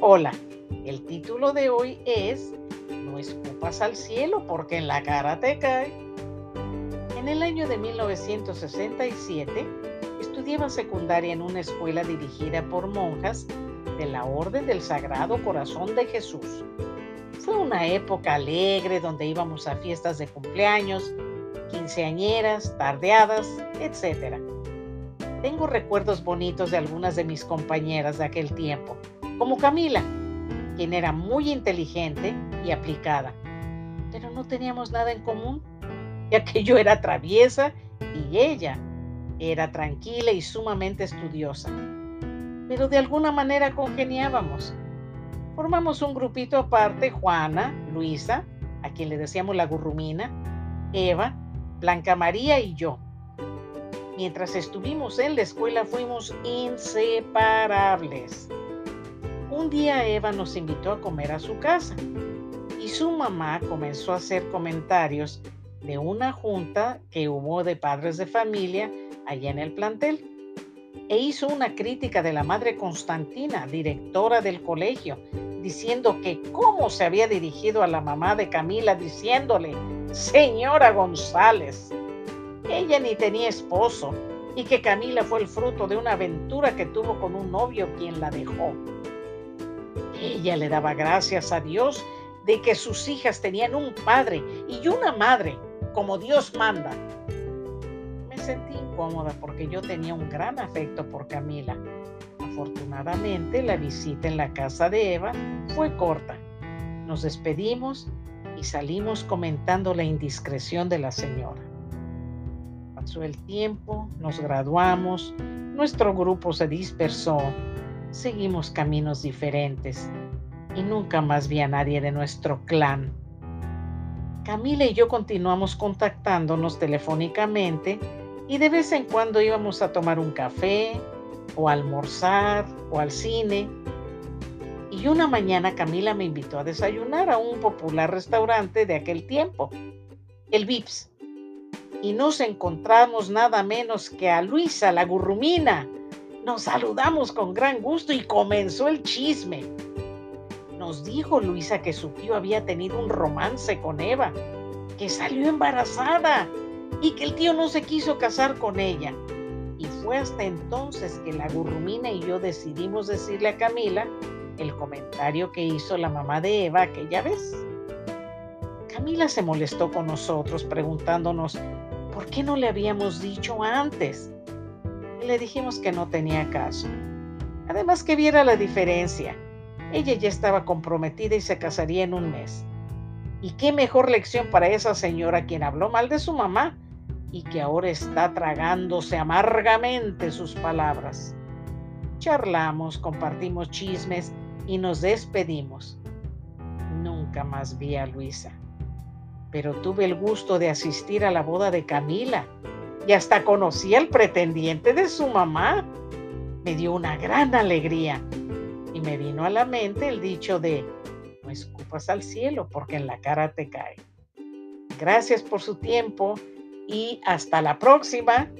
Hola, el título de hoy es No escupas al cielo porque en la cara te cae. En el año de 1967 estudiaba secundaria en una escuela dirigida por monjas de la Orden del Sagrado Corazón de Jesús. Fue una época alegre donde íbamos a fiestas de cumpleaños, quinceañeras, tardeadas, etc. Tengo recuerdos bonitos de algunas de mis compañeras de aquel tiempo como Camila, quien era muy inteligente y aplicada. Pero no teníamos nada en común, ya que yo era traviesa y ella era tranquila y sumamente estudiosa. Pero de alguna manera congeniábamos. Formamos un grupito aparte, Juana, Luisa, a quien le decíamos la gurrumina, Eva, Blanca María y yo. Mientras estuvimos en la escuela fuimos inseparables. Un día Eva nos invitó a comer a su casa y su mamá comenzó a hacer comentarios de una junta que hubo de padres de familia allá en el plantel e hizo una crítica de la madre Constantina, directora del colegio, diciendo que cómo se había dirigido a la mamá de Camila diciéndole, señora González, ella ni tenía esposo y que Camila fue el fruto de una aventura que tuvo con un novio quien la dejó. Ella le daba gracias a Dios de que sus hijas tenían un padre y una madre, como Dios manda. Me sentí incómoda porque yo tenía un gran afecto por Camila. Afortunadamente, la visita en la casa de Eva fue corta. Nos despedimos y salimos comentando la indiscreción de la señora. Pasó el tiempo, nos graduamos, nuestro grupo se dispersó seguimos caminos diferentes y nunca más vi a nadie de nuestro clan. Camila y yo continuamos contactándonos telefónicamente y de vez en cuando íbamos a tomar un café o a almorzar o al cine. Y una mañana Camila me invitó a desayunar a un popular restaurante de aquel tiempo, el Vips. Y nos encontramos nada menos que a Luisa, la gurrumina, nos saludamos con gran gusto y comenzó el chisme. Nos dijo Luisa que su tío había tenido un romance con Eva, que salió embarazada y que el tío no se quiso casar con ella. Y fue hasta entonces que la gurrumina y yo decidimos decirle a Camila el comentario que hizo la mamá de Eva aquella vez. Camila se molestó con nosotros preguntándonos por qué no le habíamos dicho antes le dijimos que no tenía caso. Además que viera la diferencia. Ella ya estaba comprometida y se casaría en un mes. Y qué mejor lección para esa señora quien habló mal de su mamá y que ahora está tragándose amargamente sus palabras. Charlamos, compartimos chismes y nos despedimos. Nunca más vi a Luisa, pero tuve el gusto de asistir a la boda de Camila y hasta conocí al pretendiente de su mamá. Me dio una gran alegría y me vino a la mente el dicho de no escupas al cielo porque en la cara te cae. Gracias por su tiempo y hasta la próxima.